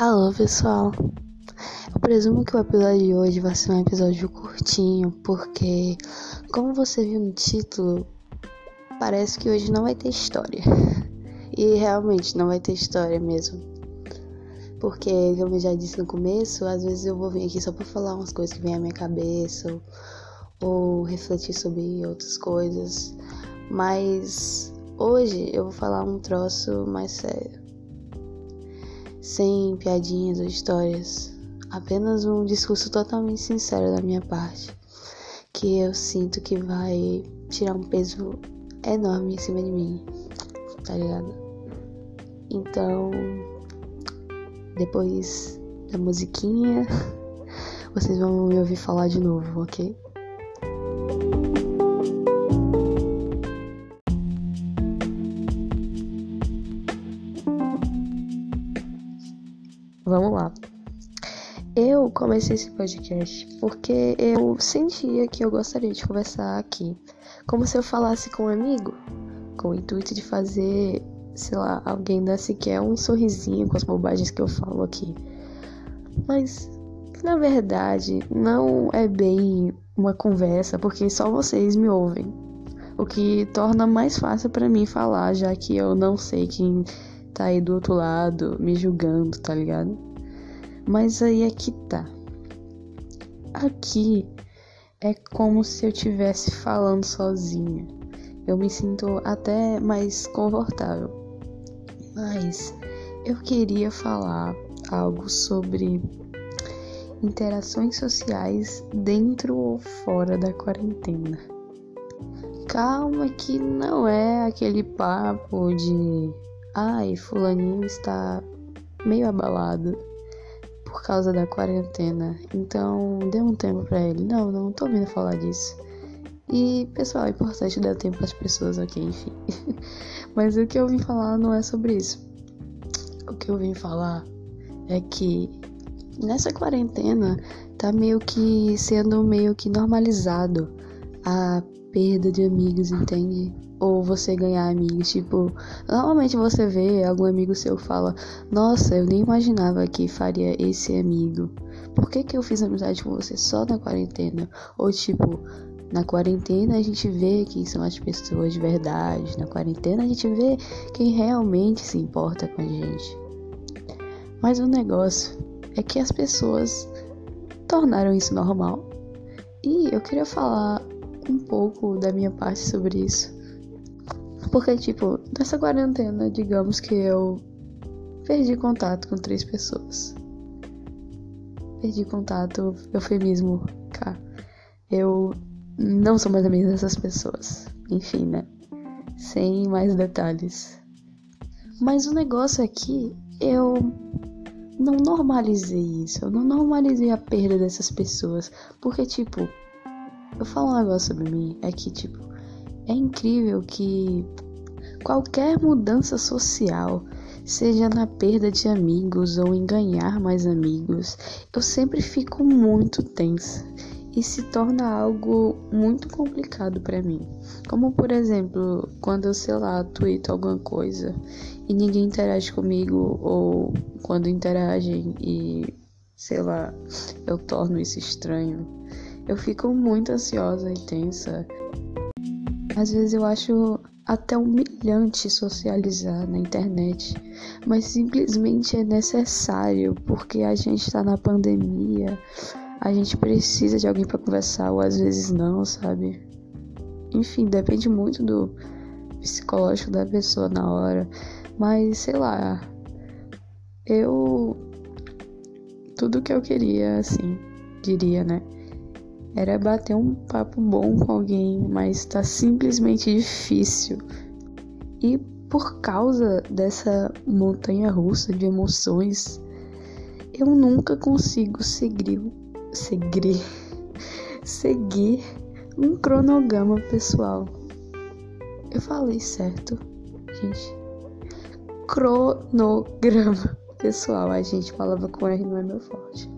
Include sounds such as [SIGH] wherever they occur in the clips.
Alô, pessoal. Eu presumo que o episódio de hoje vai ser um episódio curtinho, porque, como você viu no título, parece que hoje não vai ter história. E realmente não vai ter história mesmo. Porque, como eu já disse no começo, às vezes eu vou vir aqui só pra falar umas coisas que vêm à minha cabeça, ou, ou refletir sobre outras coisas. Mas hoje eu vou falar um troço mais sério sem piadinhas ou histórias, apenas um discurso totalmente sincero da minha parte, que eu sinto que vai tirar um peso enorme em cima de mim, tá ligado? Então, depois da musiquinha, [LAUGHS] vocês vão me ouvir falar de novo, ok? Vamos lá. Eu comecei esse podcast porque eu sentia que eu gostaria de conversar aqui, como se eu falasse com um amigo, com o intuito de fazer, sei lá, alguém dar sequer um sorrisinho com as bobagens que eu falo aqui. Mas, na verdade, não é bem uma conversa, porque só vocês me ouvem. O que torna mais fácil para mim falar, já que eu não sei quem tá aí do outro lado me julgando, tá ligado? Mas aí é que tá. Aqui é como se eu estivesse falando sozinha. Eu me sinto até mais confortável. Mas eu queria falar algo sobre interações sociais dentro ou fora da quarentena. Calma que não é aquele papo de Ai, fulaninho está meio abalado por causa da quarentena. Então, dê um tempo para ele. Não, não tô vindo falar disso. E, pessoal, é importante dar tempo às pessoas, ok? Enfim. [LAUGHS] Mas o que eu vim falar não é sobre isso. O que eu vim falar é que nessa quarentena tá meio que sendo meio que normalizado a perda de amigos, entende? ou você ganhar amigos. Tipo, normalmente você vê algum amigo seu fala: Nossa, eu nem imaginava que faria esse amigo. Por que, que eu fiz amizade com você só na quarentena? Ou tipo, na quarentena a gente vê quem são as pessoas de verdade. Na quarentena a gente vê quem realmente se importa com a gente. Mas o negócio é que as pessoas tornaram isso normal. E eu queria falar um pouco da minha parte sobre isso. Porque, tipo, nessa quarentena, digamos que eu perdi contato com três pessoas. Perdi contato, eufemismo, cá. Eu não sou mais amiga dessas pessoas. Enfim, né? Sem mais detalhes. Mas o negócio é que eu não normalizei isso. Eu não normalizei a perda dessas pessoas. Porque, tipo, eu falo um negócio sobre mim. É que, tipo, é incrível que qualquer mudança social, seja na perda de amigos ou em ganhar mais amigos, eu sempre fico muito tensa e se torna algo muito complicado para mim. Como por exemplo, quando eu sei lá, tweeto alguma coisa e ninguém interage comigo ou quando interagem e sei lá, eu torno isso estranho. Eu fico muito ansiosa e tensa. Às vezes eu acho até humilhante socializar na internet, mas simplesmente é necessário porque a gente está na pandemia, a gente precisa de alguém para conversar ou às vezes não, sabe? Enfim, depende muito do psicológico da pessoa na hora, mas sei lá, eu tudo que eu queria, assim, diria, né? Era bater um papo bom com alguém, mas tá simplesmente difícil. E por causa dessa montanha russa de emoções, eu nunca consigo seguir, seguir, [LAUGHS] seguir um cronograma pessoal. Eu falei certo, gente. Cronograma pessoal. A gente falava com R não é meu forte.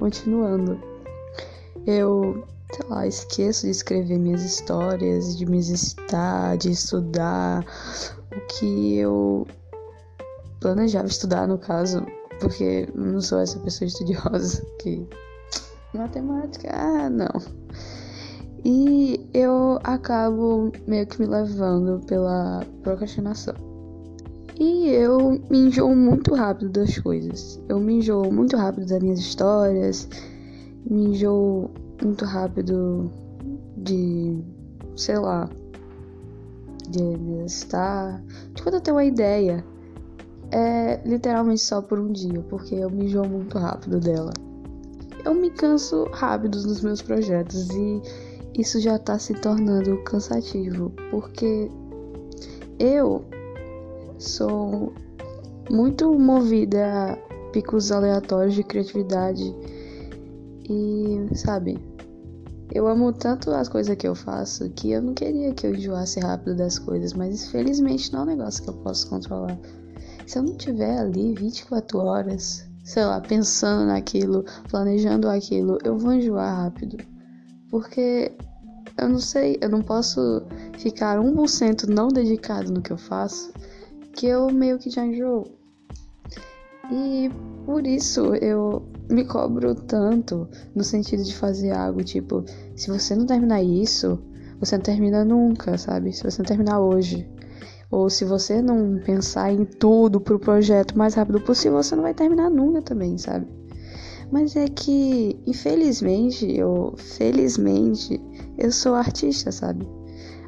Continuando eu, sei lá, esqueço de escrever minhas histórias, de me exercitar, de estudar o que eu planejava estudar, no caso, porque não sou essa pessoa estudiosa [LAUGHS] que. Matemática, ah, não. E eu acabo meio que me levando pela procrastinação. E eu me enjoo muito rápido das coisas. Eu me enjoo muito rápido das minhas histórias, me enjoo muito rápido de, sei lá, de estar. De quando eu tenho uma ideia, é literalmente só por um dia, porque eu me enjoo muito rápido dela. Eu me canso rápido nos meus projetos e isso já tá se tornando cansativo, porque eu sou muito movida a picos aleatórios de criatividade e, sabe, eu amo tanto as coisas que eu faço que eu não queria que eu enjoasse rápido das coisas, mas infelizmente não é um negócio que eu posso controlar. Se eu não tiver ali 24 horas, sei lá, pensando naquilo, planejando aquilo, eu vou enjoar rápido. Porque eu não sei, eu não posso ficar 1% não dedicado no que eu faço, que eu meio que já enjoo. E por isso eu me cobro tanto no sentido de fazer algo tipo, se você não terminar isso, você não termina nunca, sabe? Se você não terminar hoje, ou se você não pensar em tudo pro projeto mais rápido possível, você não vai terminar nunca também, sabe? Mas é que, infelizmente, ou felizmente, eu sou artista, sabe?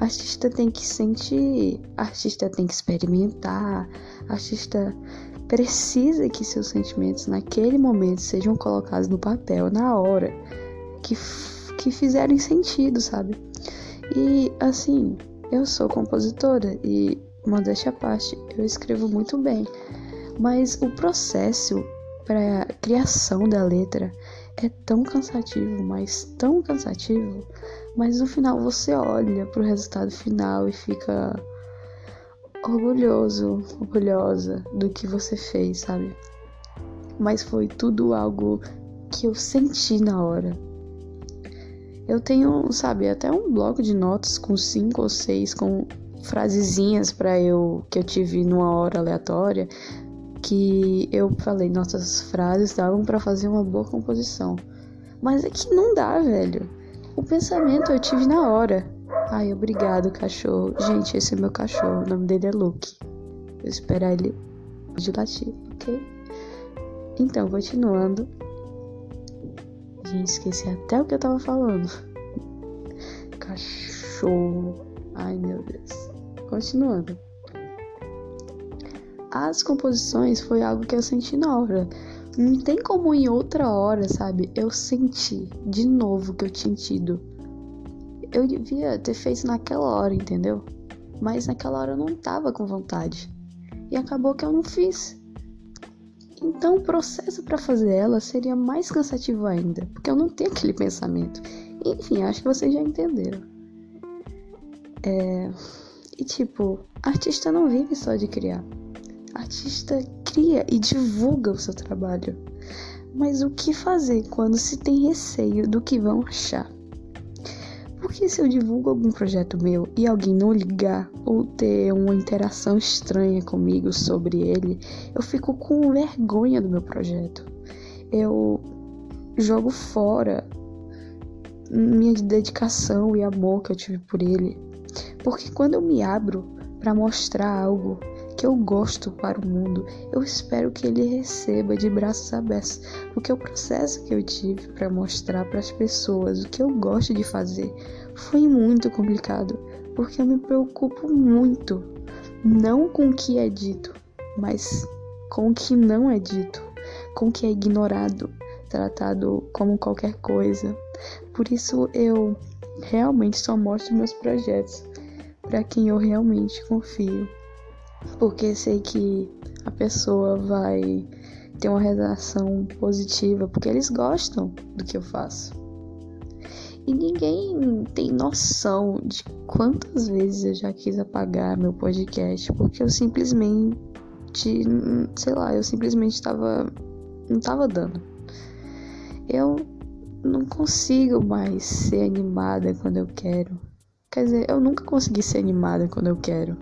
Artista tem que sentir, artista tem que experimentar, artista precisa que seus sentimentos naquele momento sejam colocados no papel na hora, que, que fizerem sentido, sabe? E assim, eu sou compositora e, modéstia à parte, eu escrevo muito bem, mas o processo para criação da letra é tão cansativo, mas tão cansativo, mas no final você olha para o resultado final e fica orgulhoso, orgulhosa do que você fez, sabe? Mas foi tudo algo que eu senti na hora. Eu tenho, sabe, até um bloco de notas com cinco ou seis com frasezinhas para eu que eu tive numa hora aleatória que eu falei, nossas frases davam para fazer uma boa composição. Mas é que não dá, velho. O pensamento eu tive na hora. Ai, obrigado, cachorro. Gente, esse é meu cachorro. O nome dele é Luke. Vou esperar ele de latir, ok? Então, continuando. Gente, esqueci até o que eu tava falando. Cachorro. Ai, meu Deus. Continuando. As composições foi algo que eu senti na hora. Não tem como em outra hora, sabe? Eu senti de novo que eu tinha tido eu devia ter feito naquela hora, entendeu? Mas naquela hora eu não tava com vontade. E acabou que eu não fiz. Então o processo para fazer ela seria mais cansativo ainda, porque eu não tenho [LAUGHS] aquele pensamento. Enfim, acho que vocês já entenderam. É... E tipo, artista não vive só de criar. Artista cria e divulga o seu trabalho. Mas o que fazer quando se tem receio do que vão achar? Porque se eu divulgo algum projeto meu e alguém não ligar ou ter uma interação estranha comigo sobre ele, eu fico com vergonha do meu projeto. Eu jogo fora minha dedicação e amor que eu tive por ele. Porque quando eu me abro para mostrar algo que eu gosto para o mundo, eu espero que ele receba de braços abertos, porque o processo que eu tive para mostrar para as pessoas o que eu gosto de fazer. Foi muito complicado, porque eu me preocupo muito, não com o que é dito, mas com o que não é dito, com o que é ignorado, tratado como qualquer coisa. Por isso eu realmente só mostro meus projetos para quem eu realmente confio porque sei que a pessoa vai ter uma reação positiva, porque eles gostam do que eu faço. E ninguém tem noção de quantas vezes eu já quis apagar meu podcast, porque eu simplesmente, sei lá, eu simplesmente estava não estava dando. Eu não consigo mais ser animada quando eu quero. Quer dizer, eu nunca consegui ser animada quando eu quero.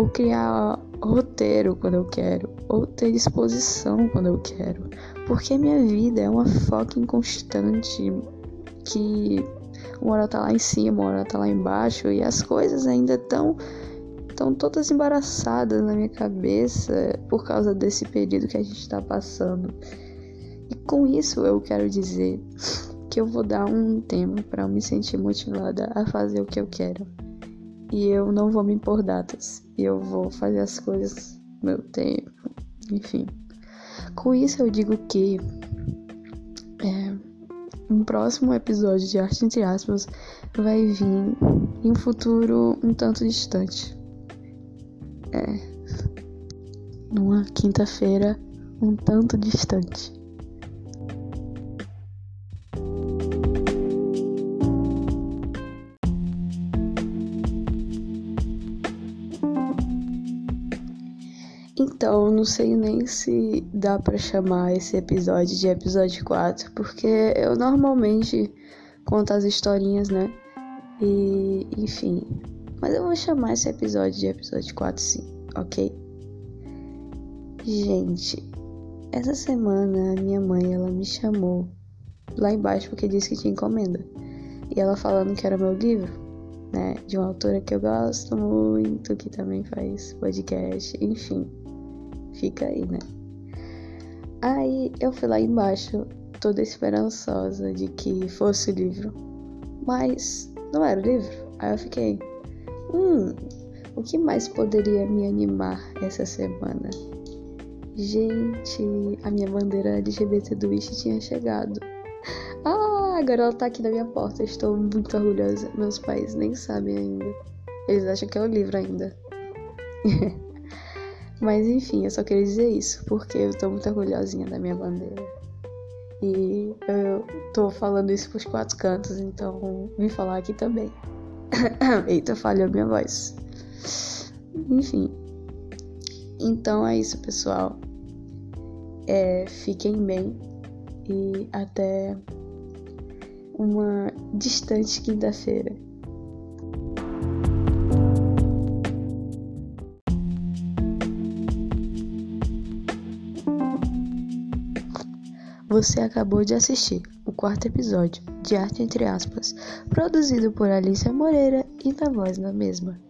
Ou criar roteiro quando eu quero, ou ter disposição quando eu quero, porque minha vida é uma foca inconstante que uma hora tá lá em cima, uma hora tá lá embaixo e as coisas ainda estão estão todas embaraçadas na minha cabeça por causa desse período que a gente está passando. E com isso eu quero dizer que eu vou dar um tempo para me sentir motivada a fazer o que eu quero. E eu não vou me impor datas. E eu vou fazer as coisas no meu tempo. Enfim. Com isso eu digo que é, um próximo episódio de Arte Entre Aspas vai vir em um futuro um tanto distante. É. Numa quinta-feira um tanto distante. Então, não sei nem se dá para chamar esse episódio de episódio 4, porque eu normalmente conto as historinhas, né? E, enfim. Mas eu vou chamar esse episódio de episódio 4 sim, ok? Gente, essa semana a minha mãe ela me chamou lá embaixo porque disse que tinha encomenda. E ela falando que era meu livro, né? De uma autora que eu gosto muito, que também faz podcast, enfim fica aí, né? Aí eu fui lá embaixo, toda esperançosa de que fosse o livro, mas não era o livro. Aí eu fiquei, hum, o que mais poderia me animar essa semana? Gente, a minha bandeira LGBT do Wish tinha chegado. [LAUGHS] Ah, agora ela tá aqui na minha porta. Estou muito orgulhosa. Meus pais nem sabem ainda. Eles acham que é o livro ainda. [LAUGHS] Mas enfim, eu só queria dizer isso, porque eu tô muito orgulhosinha da minha bandeira. E eu tô falando isso pros quatro cantos, então vim falar aqui também. [COUGHS] Eita, falhou minha voz. Enfim. Então é isso, pessoal. É, fiquem bem e até uma distante quinta-feira. Você acabou de assistir o quarto episódio de Arte Entre Aspas, produzido por Alicia Moreira e na voz da mesma.